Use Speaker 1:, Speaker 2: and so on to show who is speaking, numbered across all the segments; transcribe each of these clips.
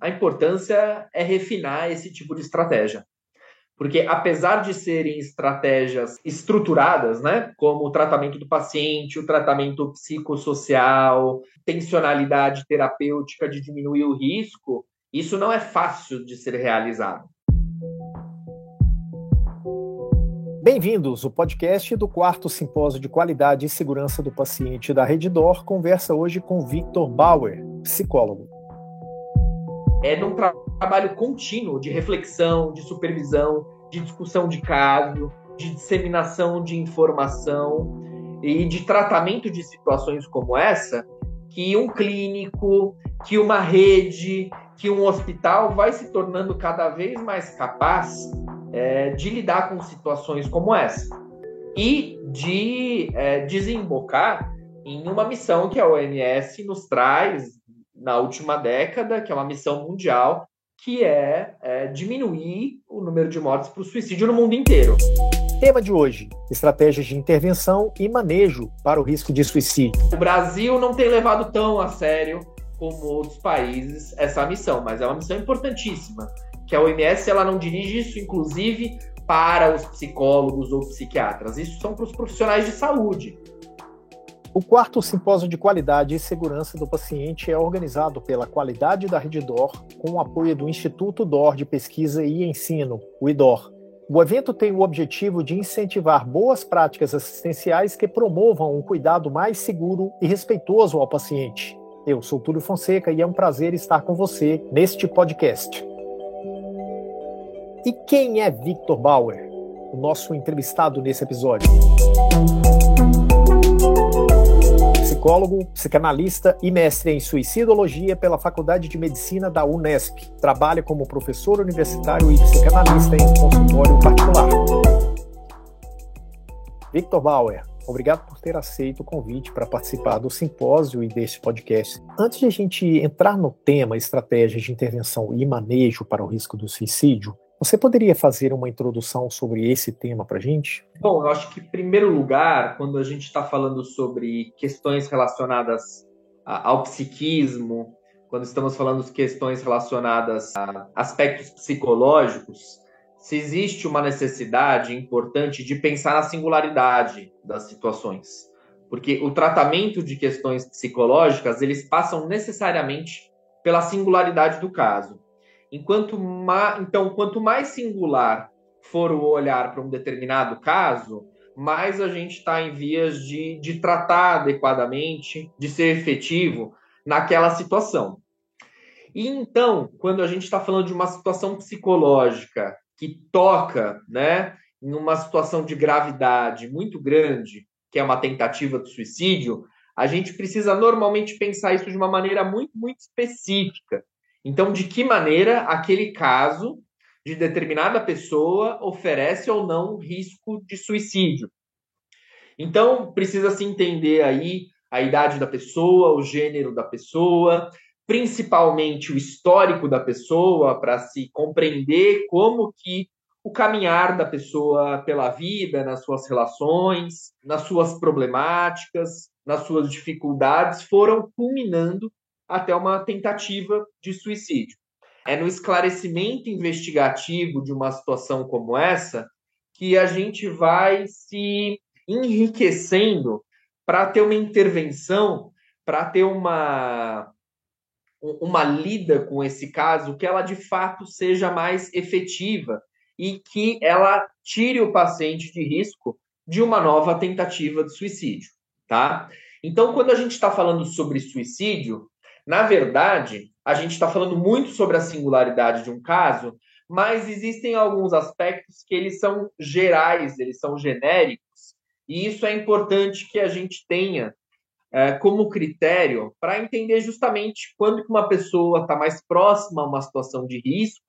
Speaker 1: a importância é refinar esse tipo de estratégia. Porque apesar de serem estratégias estruturadas, né, como o tratamento do paciente, o tratamento psicossocial, tensionalidade terapêutica de diminuir o risco, isso não é fácil de ser realizado.
Speaker 2: Bem-vindos! O podcast do quarto Simpósio de Qualidade e Segurança do Paciente da Reddor conversa hoje com Victor Bauer, psicólogo.
Speaker 1: É num tra trabalho contínuo de reflexão, de supervisão, de discussão de caso, de disseminação de informação e de tratamento de situações como essa que um clínico, que uma rede, que um hospital vai se tornando cada vez mais capaz é, de lidar com situações como essa e de é, desembocar em uma missão que a OMS nos traz na última década, que é uma missão mundial que é, é diminuir o número de mortes por suicídio no mundo inteiro.
Speaker 2: Tema de hoje: estratégias de intervenção e manejo para o risco de suicídio.
Speaker 1: O Brasil não tem levado tão a sério como outros países essa missão, mas é uma missão importantíssima. Que a OMS ela não dirige isso, inclusive, para os psicólogos ou psiquiatras. Isso são para os profissionais de saúde.
Speaker 2: O quarto simpósio de qualidade e segurança do paciente é organizado pela Qualidade da Rede DOR, com o apoio do Instituto DOR de Pesquisa e Ensino, o IDOR. O evento tem o objetivo de incentivar boas práticas assistenciais que promovam um cuidado mais seguro e respeitoso ao paciente. Eu sou Túlio Fonseca e é um prazer estar com você neste podcast. E quem é Victor Bauer, o nosso entrevistado nesse episódio? Psicólogo, psicanalista e mestre em suicidologia pela Faculdade de Medicina da Unesp. Trabalha como professor universitário e psicanalista em consultório particular. Victor Bauer, obrigado por ter aceito o convite para participar do simpósio e deste podcast. Antes de a gente entrar no tema estratégias de intervenção e manejo para o risco do suicídio, você poderia fazer uma introdução sobre esse tema para a gente?
Speaker 1: Bom, eu acho que, em primeiro lugar, quando a gente está falando sobre questões relacionadas ao psiquismo, quando estamos falando de questões relacionadas a aspectos psicológicos, se existe uma necessidade importante de pensar na singularidade das situações. Porque o tratamento de questões psicológicas, eles passam necessariamente pela singularidade do caso. Enquanto ma... Então, quanto mais singular for o olhar para um determinado caso, mais a gente está em vias de, de tratar adequadamente, de ser efetivo naquela situação. E então, quando a gente está falando de uma situação psicológica que toca, né, em uma situação de gravidade muito grande, que é uma tentativa de suicídio, a gente precisa normalmente pensar isso de uma maneira muito, muito específica. Então, de que maneira aquele caso de determinada pessoa oferece ou não risco de suicídio? Então, precisa se entender aí a idade da pessoa, o gênero da pessoa, principalmente o histórico da pessoa, para se compreender como que o caminhar da pessoa pela vida, nas suas relações, nas suas problemáticas, nas suas dificuldades, foram culminando até uma tentativa de suicídio. É no esclarecimento investigativo de uma situação como essa que a gente vai se enriquecendo para ter uma intervenção, para ter uma uma lida com esse caso que ela de fato seja mais efetiva e que ela tire o paciente de risco de uma nova tentativa de suicídio, tá? Então, quando a gente está falando sobre suicídio, na verdade, a gente está falando muito sobre a singularidade de um caso, mas existem alguns aspectos que eles são gerais, eles são genéricos, e isso é importante que a gente tenha é, como critério para entender justamente quando que uma pessoa está mais próxima a uma situação de risco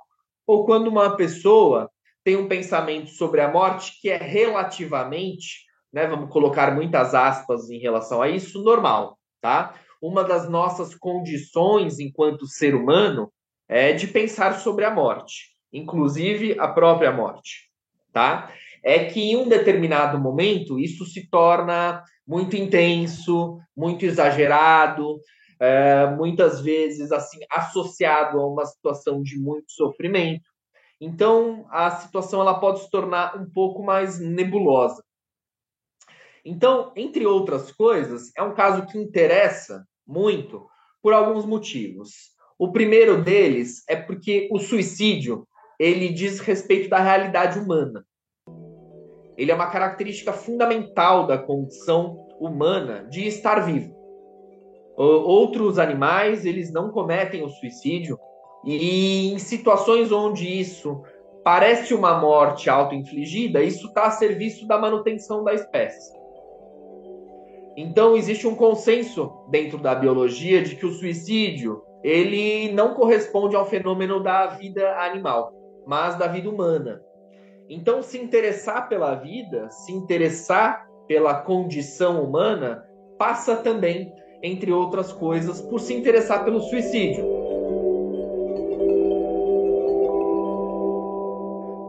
Speaker 1: ou quando uma pessoa tem um pensamento sobre a morte que é relativamente, né, vamos colocar muitas aspas em relação a isso, normal, tá? Uma das nossas condições enquanto ser humano é de pensar sobre a morte, inclusive a própria morte, tá? É que em um determinado momento isso se torna muito intenso, muito exagerado, é, muitas vezes assim associado a uma situação de muito sofrimento. Então, a situação ela pode se tornar um pouco mais nebulosa. Então, entre outras coisas, é um caso que interessa muito por alguns motivos. O primeiro deles é porque o suicídio ele diz respeito da realidade humana. Ele é uma característica fundamental da condição humana de estar vivo. Outros animais, eles não cometem o suicídio, e em situações onde isso parece uma morte auto-infligida, isso está a serviço da manutenção da espécie. Então existe um consenso dentro da biologia de que o suicídio ele não corresponde ao fenômeno da vida animal, mas da vida humana. Então se interessar pela vida, se interessar pela condição humana, passa também, entre outras coisas, por se interessar pelo suicídio.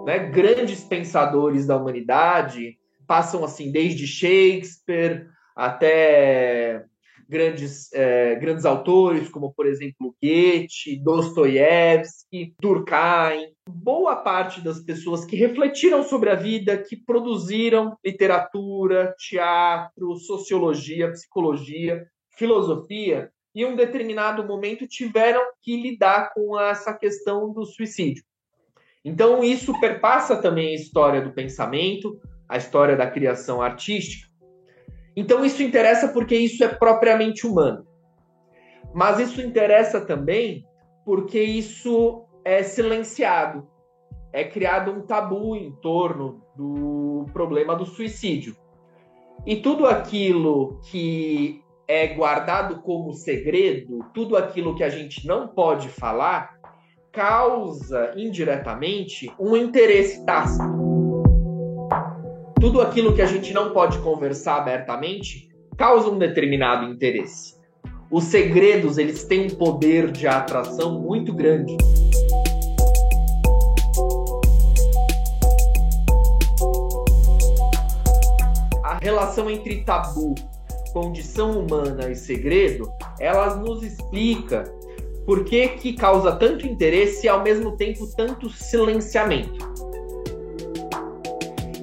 Speaker 1: Né? Grandes pensadores da humanidade passam assim desde Shakespeare até grandes, é, grandes autores, como, por exemplo, Goethe, Dostoiévski, Durkheim. Boa parte das pessoas que refletiram sobre a vida, que produziram literatura, teatro, sociologia, psicologia, filosofia, em um determinado momento tiveram que lidar com essa questão do suicídio. Então, isso perpassa também a história do pensamento, a história da criação artística, então isso interessa porque isso é propriamente humano. Mas isso interessa também porque isso é silenciado. É criado um tabu em torno do problema do suicídio. E tudo aquilo que é guardado como segredo, tudo aquilo que a gente não pode falar, causa indiretamente um interesse tácito tudo aquilo que a gente não pode conversar abertamente causa um determinado interesse. Os segredos, eles têm um poder de atração muito grande. A relação entre tabu, condição humana e segredo, elas nos explica por que, que causa tanto interesse e ao mesmo tempo tanto silenciamento.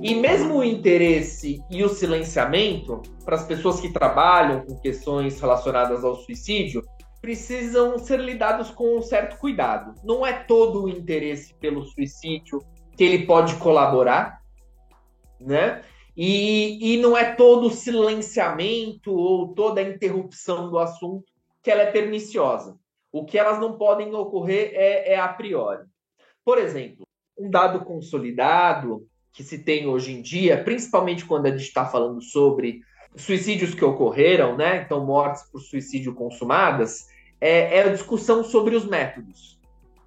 Speaker 1: E mesmo o interesse e o silenciamento, para as pessoas que trabalham com questões relacionadas ao suicídio, precisam ser lidados com um certo cuidado. Não é todo o interesse pelo suicídio que ele pode colaborar, né? E, e não é todo o silenciamento ou toda a interrupção do assunto que ela é perniciosa. O que elas não podem ocorrer é, é a priori. Por exemplo, um dado consolidado que se tem hoje em dia, principalmente quando a gente está falando sobre suicídios que ocorreram, né? Então, mortes por suicídio consumadas, é, é a discussão sobre os métodos.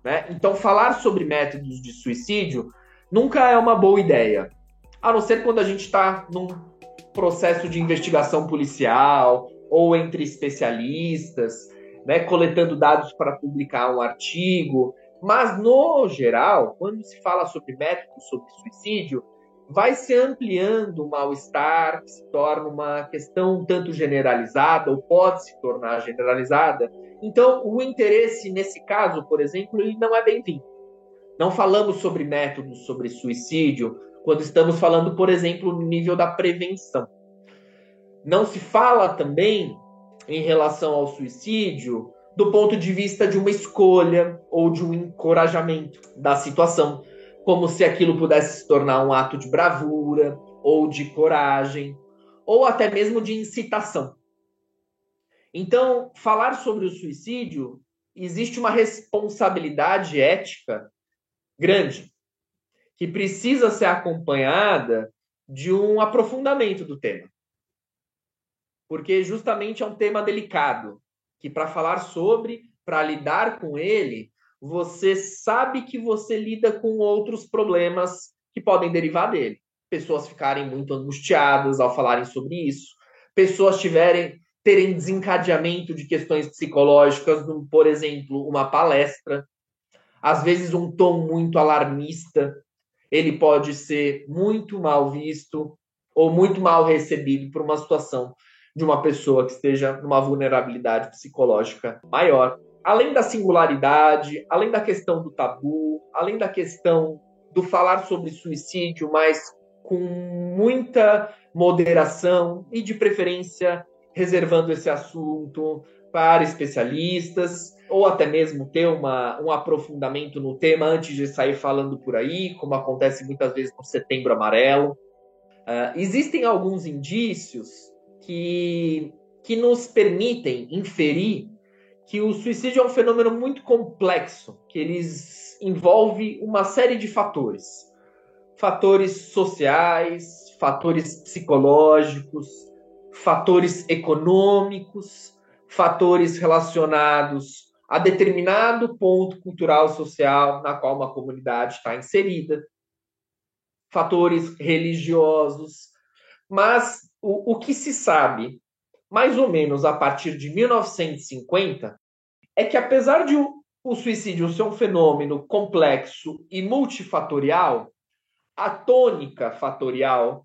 Speaker 1: Né? Então, falar sobre métodos de suicídio nunca é uma boa ideia, a não ser quando a gente está num processo de investigação policial ou entre especialistas, né, coletando dados para publicar um artigo. Mas, no geral, quando se fala sobre métodos sobre suicídio, vai se ampliando o mal-estar, que se torna uma questão um tanto generalizada, ou pode se tornar generalizada. Então, o interesse, nesse caso, por exemplo, ele não é bem-vindo. Não falamos sobre métodos sobre suicídio quando estamos falando, por exemplo, no nível da prevenção. Não se fala também em relação ao suicídio do ponto de vista de uma escolha ou de um encorajamento da situação, como se aquilo pudesse se tornar um ato de bravura ou de coragem, ou até mesmo de incitação. Então, falar sobre o suicídio existe uma responsabilidade ética grande, que precisa ser acompanhada de um aprofundamento do tema. Porque justamente é um tema delicado, que para falar sobre, para lidar com ele, você sabe que você lida com outros problemas que podem derivar dele. Pessoas ficarem muito angustiadas ao falarem sobre isso, pessoas tiverem terem desencadeamento de questões psicológicas, por exemplo, uma palestra, às vezes um tom muito alarmista, ele pode ser muito mal visto ou muito mal recebido por uma situação de uma pessoa que esteja numa vulnerabilidade psicológica maior. Além da singularidade, além da questão do tabu, além da questão do falar sobre suicídio, mas com muita moderação e, de preferência, reservando esse assunto para especialistas, ou até mesmo ter uma, um aprofundamento no tema antes de sair falando por aí, como acontece muitas vezes no Setembro Amarelo. Uh, existem alguns indícios que, que nos permitem inferir que o suicídio é um fenômeno muito complexo, que eles envolve uma série de fatores. Fatores sociais, fatores psicológicos, fatores econômicos, fatores relacionados a determinado ponto cultural social na qual uma comunidade está inserida, fatores religiosos, mas o, o que se sabe, mais ou menos a partir de 1950, é que apesar de o, o suicídio ser um fenômeno complexo e multifatorial, a tônica fatorial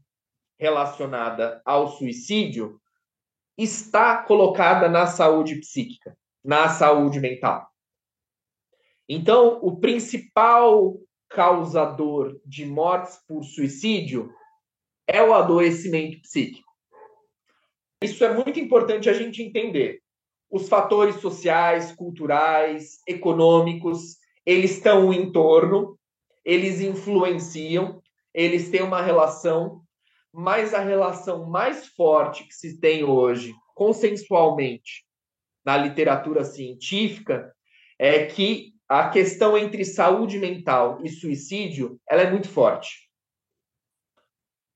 Speaker 1: relacionada ao suicídio está colocada na saúde psíquica na saúde mental. Então, o principal causador de mortes por suicídio é o adoecimento psíquico. Isso é muito importante a gente entender. Os fatores sociais, culturais, econômicos, eles estão em torno, eles influenciam, eles têm uma relação, mas a relação mais forte que se tem hoje, consensualmente, na literatura científica é que a questão entre saúde mental e suicídio ela é muito forte.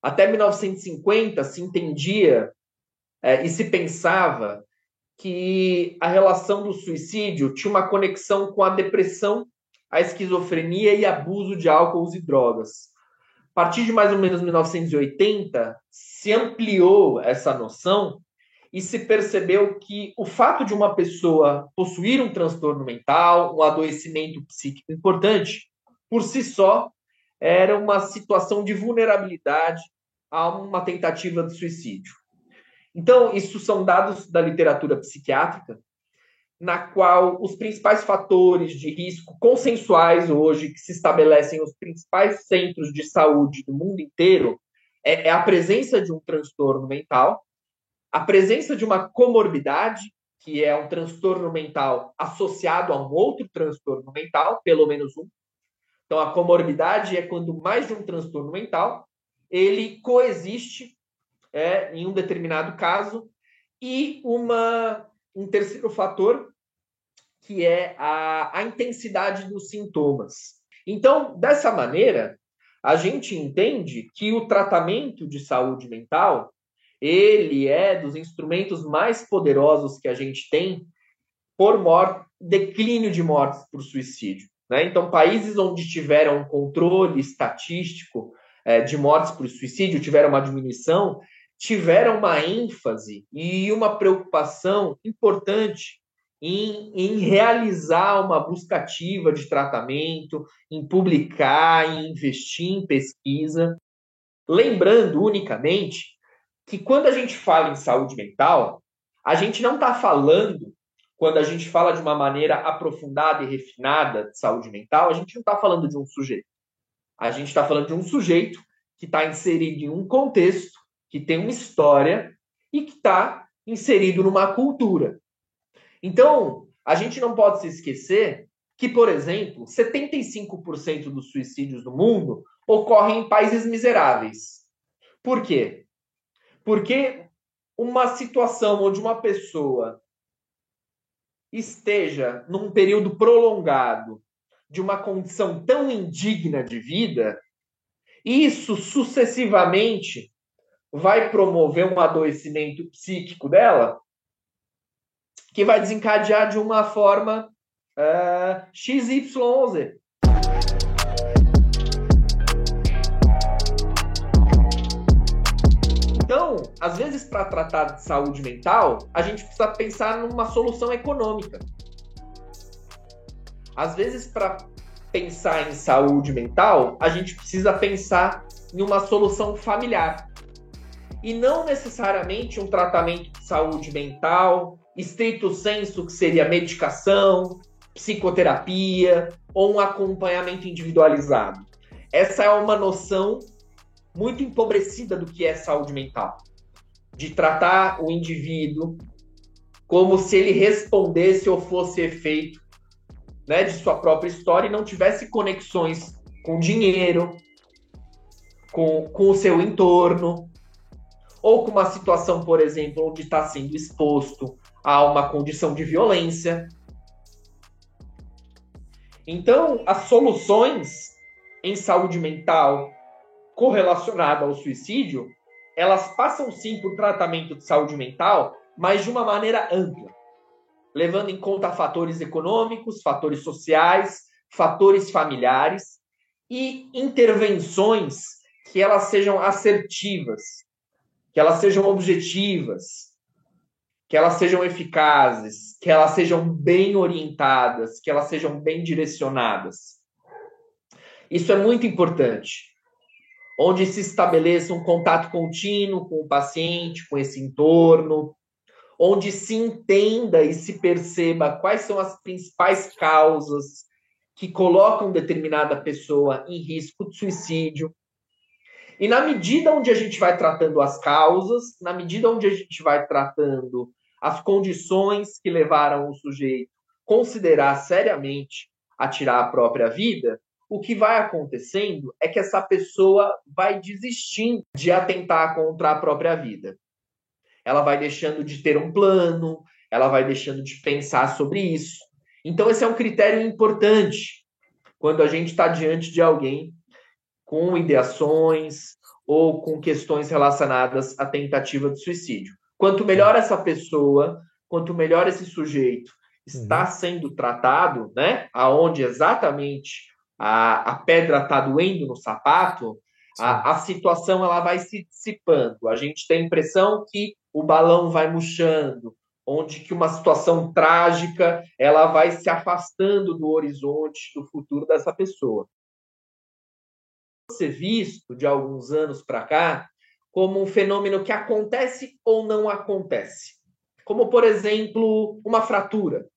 Speaker 1: Até 1950 se entendia é, e se pensava que a relação do suicídio tinha uma conexão com a depressão, a esquizofrenia e abuso de álcool e drogas. A partir de mais ou menos 1980, se ampliou essa noção e se percebeu que o fato de uma pessoa possuir um transtorno mental, um adoecimento psíquico importante, por si só, era uma situação de vulnerabilidade a uma tentativa de suicídio. Então, isso são dados da literatura psiquiátrica, na qual os principais fatores de risco consensuais hoje que se estabelecem nos principais centros de saúde do mundo inteiro é, é a presença de um transtorno mental, a presença de uma comorbidade, que é um transtorno mental associado a um outro transtorno mental, pelo menos um. Então, a comorbidade é quando mais de um transtorno mental ele coexiste é, em um determinado caso e uma um terceiro fator que é a, a intensidade dos sintomas. Então, dessa maneira, a gente entende que o tratamento de saúde mental ele é dos instrumentos mais poderosos que a gente tem por morte, declínio de mortes por suicídio. Né? Então, países onde tiveram controle estatístico é, de mortes por suicídio, tiveram uma diminuição, tiveram uma ênfase e uma preocupação importante em, em, realizar uma busca ativa de tratamento, em publicar, em investir em pesquisa. Lembrando unicamente que quando a gente fala em saúde mental, a gente não está falando, quando a gente fala de uma maneira aprofundada e refinada de saúde mental, a gente não está falando de um sujeito. A gente está falando de um sujeito que está inserido em um contexto, que tem uma história e que está inserido numa cultura. Então, a gente não pode se esquecer que, por exemplo, 75% dos suicídios do mundo ocorrem em países miseráveis. Por quê? Porque uma situação onde uma pessoa esteja num período prolongado de uma condição tão indigna de vida, isso sucessivamente vai promover um adoecimento psíquico dela que vai desencadear de uma forma uh, eh, XYZ. Então, às vezes, para tratar de saúde mental, a gente precisa pensar numa solução econômica. Às vezes, para pensar em saúde mental, a gente precisa pensar em uma solução familiar. E não necessariamente um tratamento de saúde mental, estrito senso, que seria medicação, psicoterapia ou um acompanhamento individualizado. Essa é uma noção muito empobrecida do que é saúde mental, de tratar o indivíduo como se ele respondesse ou fosse efeito né, de sua própria história e não tivesse conexões com dinheiro, com, com o seu entorno, ou com uma situação, por exemplo, onde está sendo exposto a uma condição de violência. Então, as soluções em saúde mental correlacionada ao suicídio, elas passam sim por tratamento de saúde mental, mas de uma maneira ampla, levando em conta fatores econômicos, fatores sociais, fatores familiares e intervenções que elas sejam assertivas, que elas sejam objetivas, que elas sejam eficazes, que elas sejam bem orientadas, que elas sejam bem direcionadas. Isso é muito importante. Onde se estabeleça um contato contínuo com o paciente, com esse entorno, onde se entenda e se perceba quais são as principais causas que colocam determinada pessoa em risco de suicídio, e na medida onde a gente vai tratando as causas, na medida onde a gente vai tratando as condições que levaram o sujeito a considerar seriamente a tirar a própria vida, o que vai acontecendo é que essa pessoa vai desistindo de atentar contra a própria vida. Ela vai deixando de ter um plano, ela vai deixando de pensar sobre isso. Então, esse é um critério importante quando a gente está diante de alguém com ideações ou com questões relacionadas à tentativa de suicídio. Quanto melhor essa pessoa, quanto melhor esse sujeito está uhum. sendo tratado, né? Aonde exatamente a, a pedra está doendo no sapato, a, a, situação ela vai se dissipando. A gente tem a impressão que o balão vai murchando, onde que uma situação trágica ela vai se afastando do horizonte do futuro dessa pessoa ser visto de alguns anos para cá como um fenômeno que acontece ou não acontece. Como, por exemplo, uma fratura,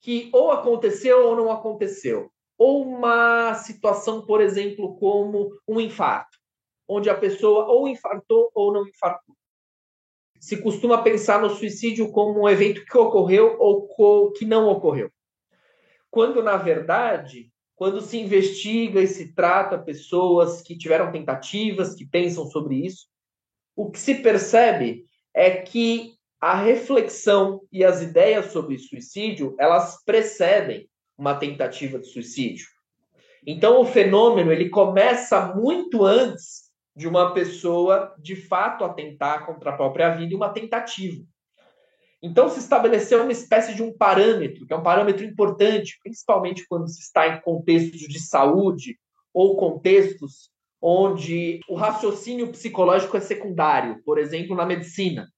Speaker 1: que ou aconteceu ou não aconteceu. Ou uma situação, por exemplo, como um infarto, onde a pessoa ou infartou ou não infartou. Se costuma pensar no suicídio como um evento que ocorreu ou que não ocorreu. Quando, na verdade, quando se investiga e se trata pessoas que tiveram tentativas, que pensam sobre isso, o que se percebe é que a reflexão e as ideias sobre suicídio, elas precedem uma tentativa de suicídio. Então o fenômeno, ele começa muito antes de uma pessoa de fato atentar contra a própria vida e uma tentativa. Então, se estabeleceu uma espécie de um parâmetro, que é um parâmetro importante, principalmente quando se está em contextos de saúde ou contextos onde o raciocínio psicológico é secundário, por exemplo, na medicina.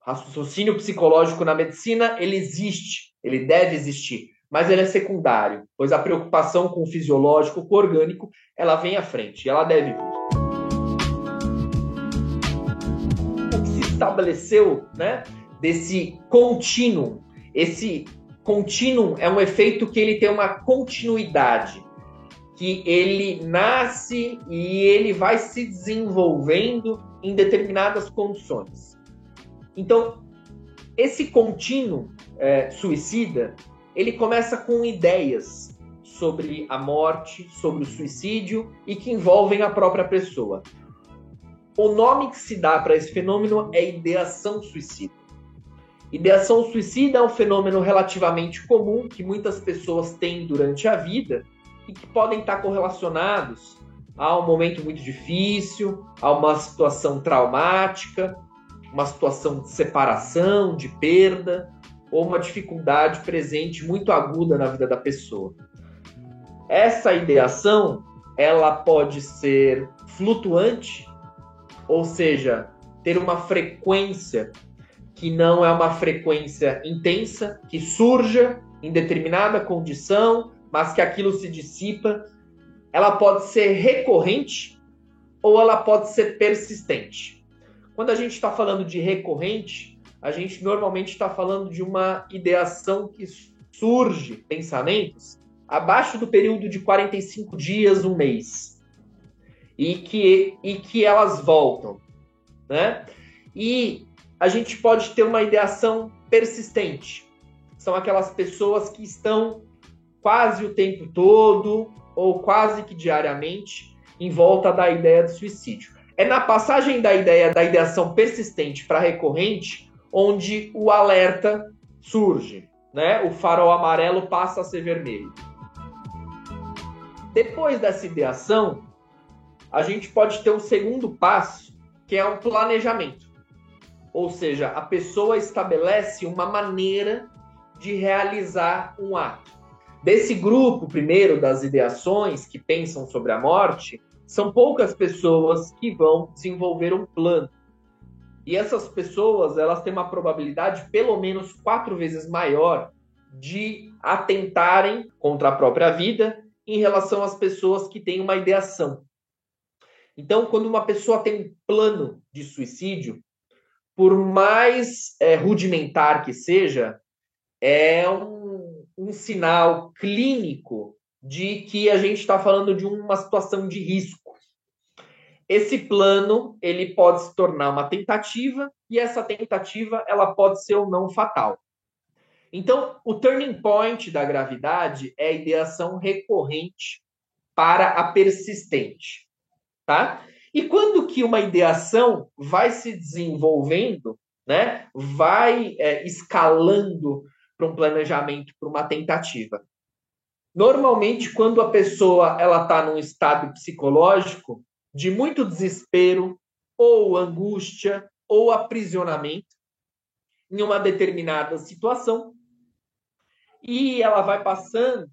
Speaker 1: O raciocínio psicológico na medicina, ele existe, ele deve existir, mas ele é secundário, pois a preocupação com o fisiológico, com o orgânico, ela vem à frente, ela deve vir. O que se estabeleceu, né, desse contínuo. Esse contínuo é um efeito que ele tem uma continuidade, que ele nasce e ele vai se desenvolvendo em determinadas condições. Então, esse contínuo é, suicida, ele começa com ideias sobre a morte, sobre o suicídio e que envolvem a própria pessoa. O nome que se dá para esse fenômeno é ideação suicida. Ideação suicida é um fenômeno relativamente comum que muitas pessoas têm durante a vida e que podem estar correlacionados a um momento muito difícil, a uma situação traumática, uma situação de separação, de perda, ou uma dificuldade presente muito aguda na vida da pessoa. Essa ideação, ela pode ser flutuante, ou seja, ter uma frequência que não é uma frequência intensa, que surja em determinada condição, mas que aquilo se dissipa, ela pode ser recorrente ou ela pode ser persistente. Quando a gente está falando de recorrente, a gente normalmente está falando de uma ideação que surge, pensamentos, abaixo do período de 45 dias, um mês. E que, e que elas voltam. Né? E a gente pode ter uma ideação persistente. São aquelas pessoas que estão quase o tempo todo ou quase que diariamente em volta da ideia de suicídio. É na passagem da ideia da ideação persistente para recorrente onde o alerta surge, né? O farol amarelo passa a ser vermelho. Depois dessa ideação, a gente pode ter um segundo passo, que é um planejamento. Ou seja, a pessoa estabelece uma maneira de realizar um ato. Desse grupo, primeiro, das ideações que pensam sobre a morte, são poucas pessoas que vão desenvolver um plano. E essas pessoas, elas têm uma probabilidade pelo menos quatro vezes maior de atentarem contra a própria vida em relação às pessoas que têm uma ideação. Então, quando uma pessoa tem um plano de suicídio, por mais é, rudimentar que seja, é um, um sinal clínico de que a gente está falando de uma situação de risco. Esse plano ele pode se tornar uma tentativa e essa tentativa ela pode ser ou não fatal. Então, o turning point da gravidade é a ideação recorrente para a persistente, tá? E quando que uma ideação vai se desenvolvendo, né, vai é, escalando para um planejamento, para uma tentativa? Normalmente, quando a pessoa ela está num estado psicológico de muito desespero, ou angústia, ou aprisionamento em uma determinada situação, e ela vai passando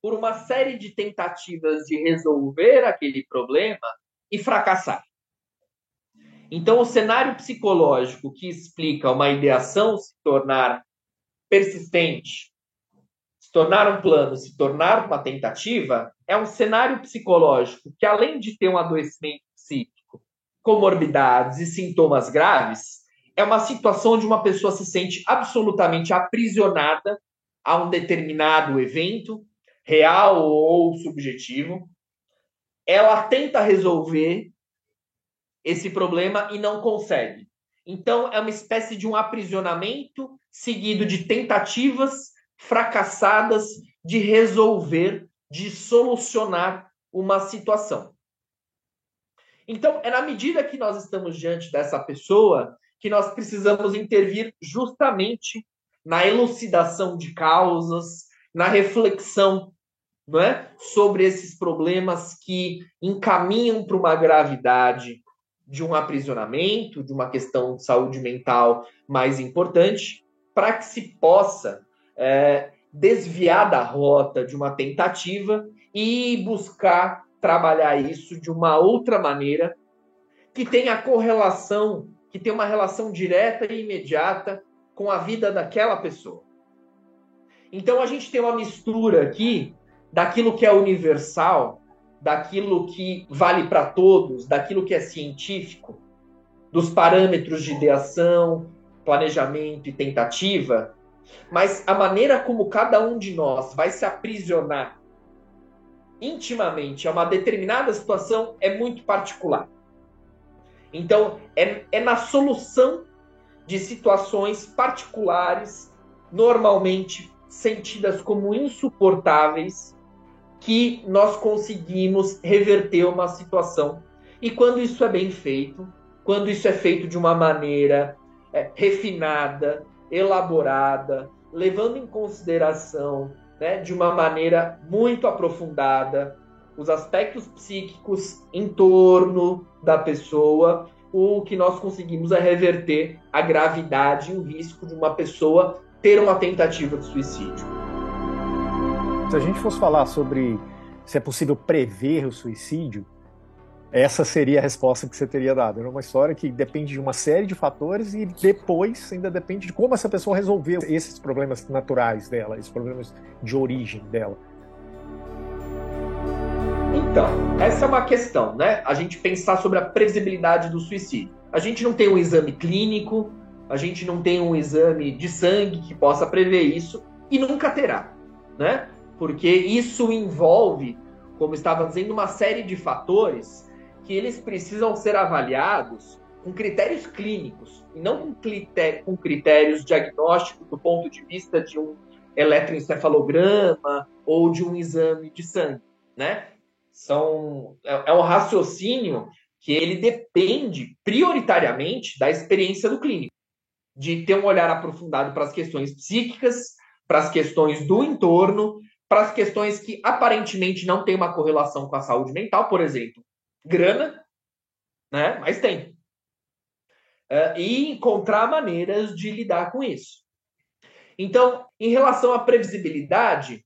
Speaker 1: por uma série de tentativas de resolver aquele problema e fracassar. Então, o cenário psicológico que explica uma ideação se tornar persistente, se tornar um plano, se tornar uma tentativa, é um cenário psicológico que, além de ter um adoecimento psíquico, comorbidades e sintomas graves, é uma situação onde uma pessoa se sente absolutamente aprisionada a um determinado evento, real ou subjetivo, ela tenta resolver esse problema e não consegue. Então, é uma espécie de um aprisionamento seguido de tentativas fracassadas de resolver, de solucionar uma situação. Então, é na medida que nós estamos diante dessa pessoa que nós precisamos intervir justamente na elucidação de causas, na reflexão não é? sobre esses problemas que encaminham para uma gravidade de um aprisionamento, de uma questão de saúde mental mais importante, para que se possa é, desviar da rota de uma tentativa e buscar trabalhar isso de uma outra maneira que tenha correlação, que tenha uma relação direta e imediata com a vida daquela pessoa. Então a gente tem uma mistura aqui daquilo que é universal, daquilo que vale para todos, daquilo que é científico, dos parâmetros de ideação, planejamento e tentativa, mas a maneira como cada um de nós vai se aprisionar intimamente a uma determinada situação é muito particular. Então, é, é na solução de situações particulares, normalmente sentidas como insuportáveis, que nós conseguimos reverter uma situação. E quando isso é bem feito, quando isso é feito de uma maneira é, refinada, elaborada, levando em consideração né, de uma maneira muito aprofundada os aspectos psíquicos em torno da pessoa, o que nós conseguimos é reverter a gravidade e o risco de uma pessoa ter uma tentativa de suicídio.
Speaker 2: Se a gente fosse falar sobre se é possível prever o suicídio, essa seria a resposta que você teria dado. É uma história que depende de uma série de fatores e depois ainda depende de como essa pessoa resolveu esses problemas naturais dela, esses problemas de origem dela.
Speaker 1: Então, essa é uma questão, né? A gente pensar sobre a previsibilidade do suicídio. a gente não tem um exame clínico, a gente não tem um exame de sangue que possa prever isso e nunca terá, né? Porque isso envolve, como estava dizendo, uma série de fatores que eles precisam ser avaliados com critérios clínicos e não com, critério, com critérios diagnósticos do ponto de vista de um eletroencefalograma ou de um exame de sangue, né? São, é, é um raciocínio que ele depende prioritariamente da experiência do clínico, de ter um olhar aprofundado para as questões psíquicas, para as questões do entorno, para as questões que aparentemente não têm uma correlação com a saúde mental, por exemplo, grana, né? Mas tem. Uh, e encontrar maneiras de lidar com isso. Então, em relação à previsibilidade,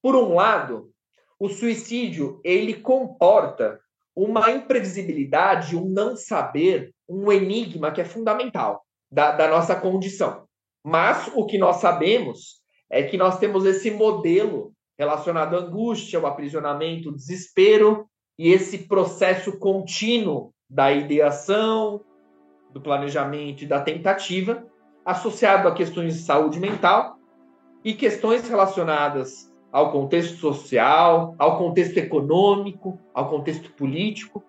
Speaker 1: por um lado, o suicídio ele comporta uma imprevisibilidade, um não saber, um enigma que é fundamental da, da nossa condição. Mas o que nós sabemos é que nós temos esse modelo relacionado à angústia, ao aprisionamento, ao desespero e esse processo contínuo da ideação, do planejamento e da tentativa, associado a questões de saúde mental e questões relacionadas ao contexto social, ao contexto econômico, ao contexto político,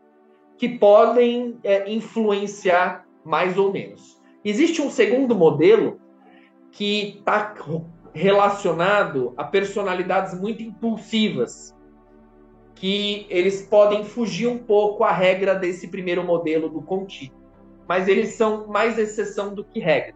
Speaker 1: que podem é, influenciar mais ou menos. Existe um segundo modelo que está relacionado a personalidades muito impulsivas, que eles podem fugir um pouco à regra desse primeiro modelo do contínuo, mas eles são mais exceção do que regra.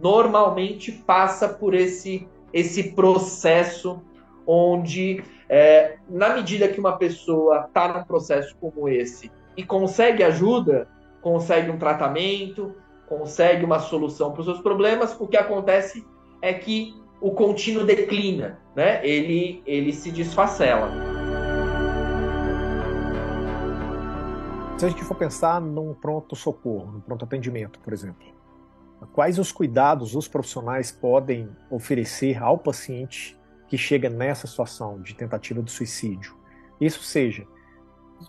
Speaker 1: Normalmente passa por esse, esse processo onde, é, na medida que uma pessoa está num processo como esse e consegue ajuda, consegue um tratamento, consegue uma solução para os seus problemas, o que acontece é que o contínuo declina, né? ele, ele se desfacela.
Speaker 2: Se a gente for pensar num pronto-socorro, num pronto atendimento, por exemplo, Quais os cuidados os profissionais podem oferecer ao paciente que chega nessa situação de tentativa de suicídio? Isso seja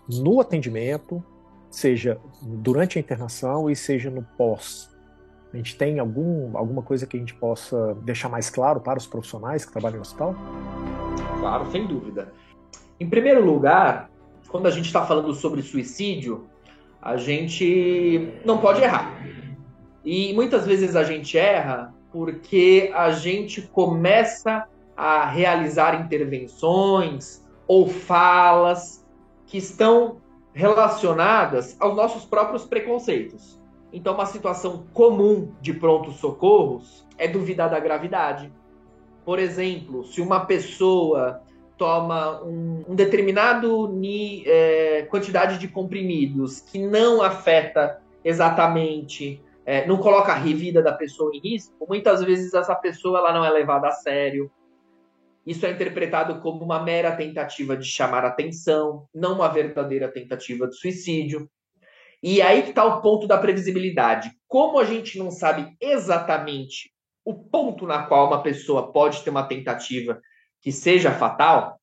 Speaker 2: no atendimento, seja durante a internação e seja no pós. A gente tem algum, alguma coisa que a gente possa deixar mais claro para os profissionais que trabalham no hospital?
Speaker 1: Claro, sem dúvida. Em primeiro lugar, quando a gente está falando sobre suicídio, a gente não pode errar. E muitas vezes a gente erra porque a gente começa a realizar intervenções ou falas que estão relacionadas aos nossos próprios preconceitos. Então, uma situação comum de pronto-socorros é duvidar da gravidade. Por exemplo, se uma pessoa toma um, um determinado ni, é, quantidade de comprimidos que não afeta exatamente é, não coloca a revida da pessoa em risco, muitas vezes essa pessoa ela não é levada a sério. Isso é interpretado como uma mera tentativa de chamar atenção, não uma verdadeira tentativa de suicídio. E aí que está o ponto da previsibilidade. Como a gente não sabe exatamente o ponto na qual uma pessoa pode ter uma tentativa que seja fatal,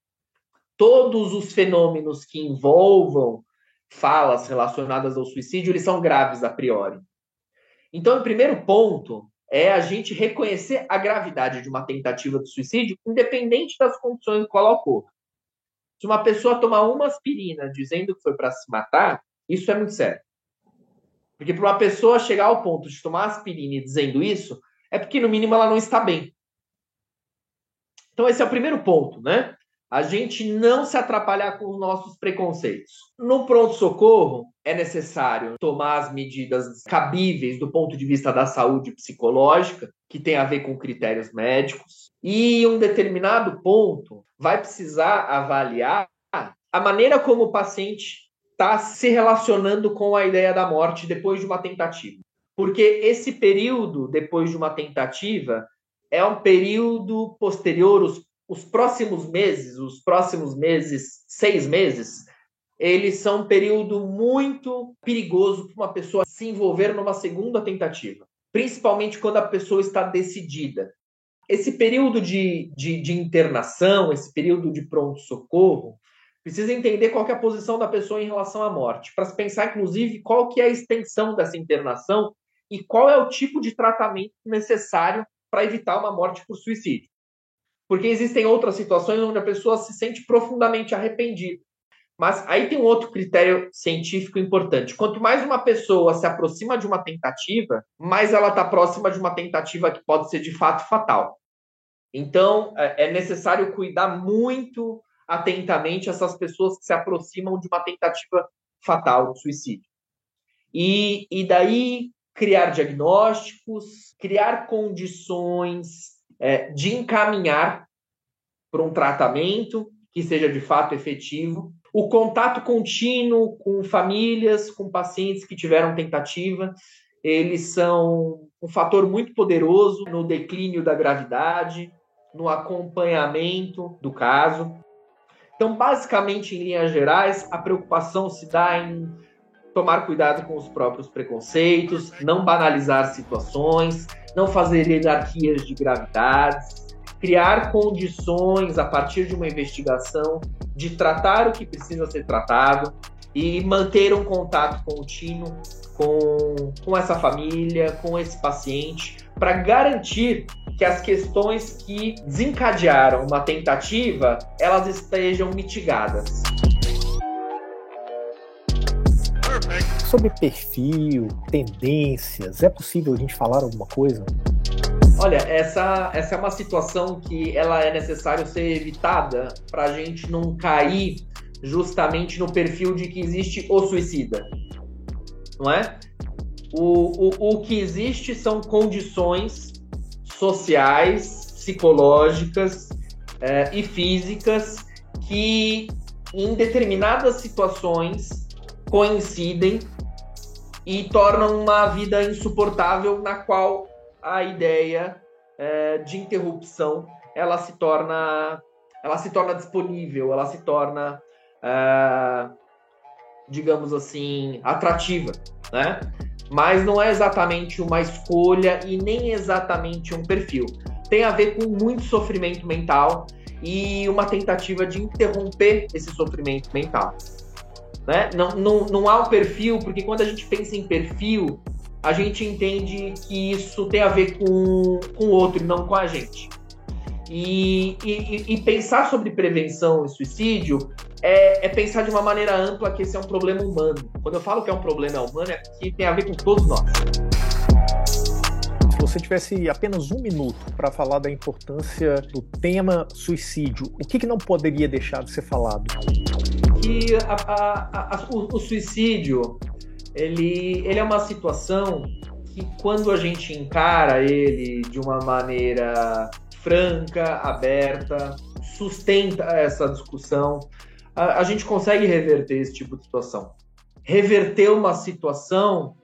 Speaker 1: todos os fenômenos que envolvam falas relacionadas ao suicídio, eles são graves a priori. Então, o primeiro ponto é a gente reconhecer a gravidade de uma tentativa de suicídio, independente das condições em qual ocorra. Se uma pessoa tomar uma aspirina dizendo que foi para se matar, isso é muito sério. Porque para uma pessoa chegar ao ponto de tomar aspirina e dizendo isso, é porque no mínimo ela não está bem. Então esse é o primeiro ponto, né? a gente não se atrapalhar com os nossos preconceitos. No pronto-socorro, é necessário tomar as medidas cabíveis do ponto de vista da saúde psicológica, que tem a ver com critérios médicos, e um determinado ponto vai precisar avaliar a maneira como o paciente está se relacionando com a ideia da morte depois de uma tentativa. Porque esse período depois de uma tentativa é um período posterior, os os próximos meses, os próximos meses, seis meses, eles são um período muito perigoso para uma pessoa se envolver numa segunda tentativa, principalmente quando a pessoa está decidida. Esse período de, de, de internação, esse período de pronto-socorro, precisa entender qual é a posição da pessoa em relação à morte, para se pensar, inclusive, qual que é a extensão dessa internação e qual é o tipo de tratamento necessário para evitar uma morte por suicídio. Porque existem outras situações onde a pessoa se sente profundamente arrependida. Mas aí tem um outro critério científico importante. Quanto mais uma pessoa se aproxima de uma tentativa, mais ela está próxima de uma tentativa que pode ser de fato fatal. Então, é, é necessário cuidar muito atentamente essas pessoas que se aproximam de uma tentativa fatal de suicídio. E, e daí criar diagnósticos, criar condições é, de encaminhar para um tratamento que seja de fato efetivo, o contato contínuo com famílias, com pacientes que tiveram tentativa, eles são um fator muito poderoso no declínio da gravidade, no acompanhamento do caso. Então, basicamente, em linhas gerais, a preocupação se dá em tomar cuidado com os próprios preconceitos, não banalizar situações, não fazer hierarquias de gravidades, criar condições a partir de uma investigação de tratar o que precisa ser tratado e manter um contato contínuo com, com essa família, com esse paciente, para garantir que as questões que desencadearam uma tentativa elas estejam mitigadas.
Speaker 2: sobre perfil, tendências, é possível a gente falar alguma coisa?
Speaker 1: Olha, essa, essa é uma situação que ela é necessário ser evitada para a gente não cair justamente no perfil de que existe o suicida, não é? O, o, o que existe são condições sociais, psicológicas é, e físicas que, em determinadas situações, coincidem e tornam uma vida insuportável na qual a ideia é, de interrupção ela se torna ela se torna disponível ela se torna é, digamos assim atrativa né mas não é exatamente uma escolha e nem exatamente um perfil tem a ver com muito sofrimento mental e uma tentativa de interromper esse sofrimento mental né? Não, não, não há um perfil, porque quando a gente pensa em perfil, a gente entende que isso tem a ver com, o outro e não com a gente. E, e, e pensar sobre prevenção e suicídio é, é, pensar de uma maneira ampla que esse é um problema humano. Quando eu falo que é um problema humano, é que tem a ver com todos nós.
Speaker 2: Se você tivesse apenas um minuto para falar da importância do tema suicídio, o que, que não poderia deixar de ser falado?
Speaker 1: que a, a, a, o, o, suicídio ele, ele é uma situação que quando a gente encara ele de uma maneira franca, aberta, sustenta essa discussão, a, a gente consegue reverter esse tipo de situação. Reverter uma situação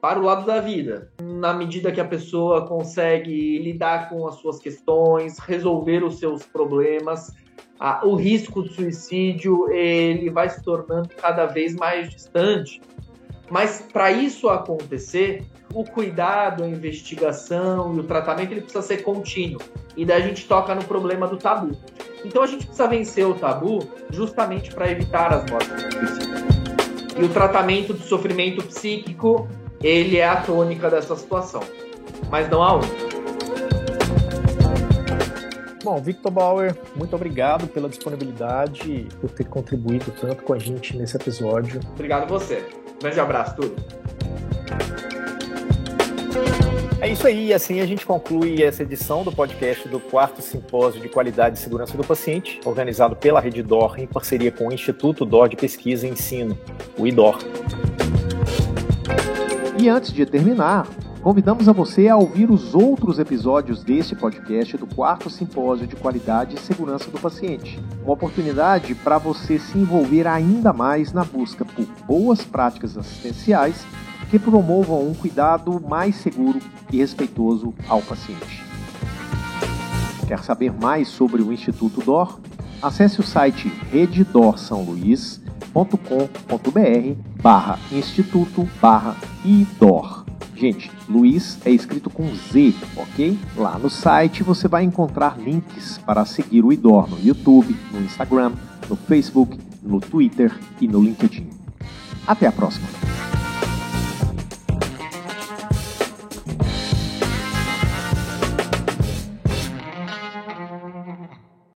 Speaker 1: para o lado da vida, na medida que a pessoa consegue lidar com as suas questões, resolver os seus problemas a, o risco de suicídio ele vai se tornando cada vez mais distante. Mas para isso acontecer, o cuidado, a investigação e o tratamento ele precisa ser contínuo. E daí a gente toca no problema do tabu. Então a gente precisa vencer o tabu justamente para evitar as mortes. E o tratamento do sofrimento psíquico, ele é a tônica dessa situação. Mas não há outra.
Speaker 2: Bom, Victor Bauer, muito obrigado pela disponibilidade, por ter contribuído tanto com a gente nesse episódio.
Speaker 1: Obrigado você. grande abraço, tudo.
Speaker 2: É isso aí, assim a gente conclui essa edição do podcast do quarto simpósio de qualidade e segurança do paciente, organizado pela Rede DOR em parceria com o Instituto DOR de Pesquisa e Ensino, o IDOR. E antes de terminar, Convidamos a você a ouvir os outros episódios deste podcast do quarto simpósio de qualidade e segurança do paciente. Uma oportunidade para você se envolver ainda mais na busca por boas práticas assistenciais que promovam um cuidado mais seguro e respeitoso ao paciente. Quer saber mais sobre o Instituto DOR? Acesse o site rededorsaoluís.com.br barra instituto barra idor. Gente, Luiz é escrito com Z, ok? Lá no site você vai encontrar links para seguir o IDOR no YouTube, no Instagram, no Facebook,
Speaker 3: no Twitter e no LinkedIn. Até a próxima!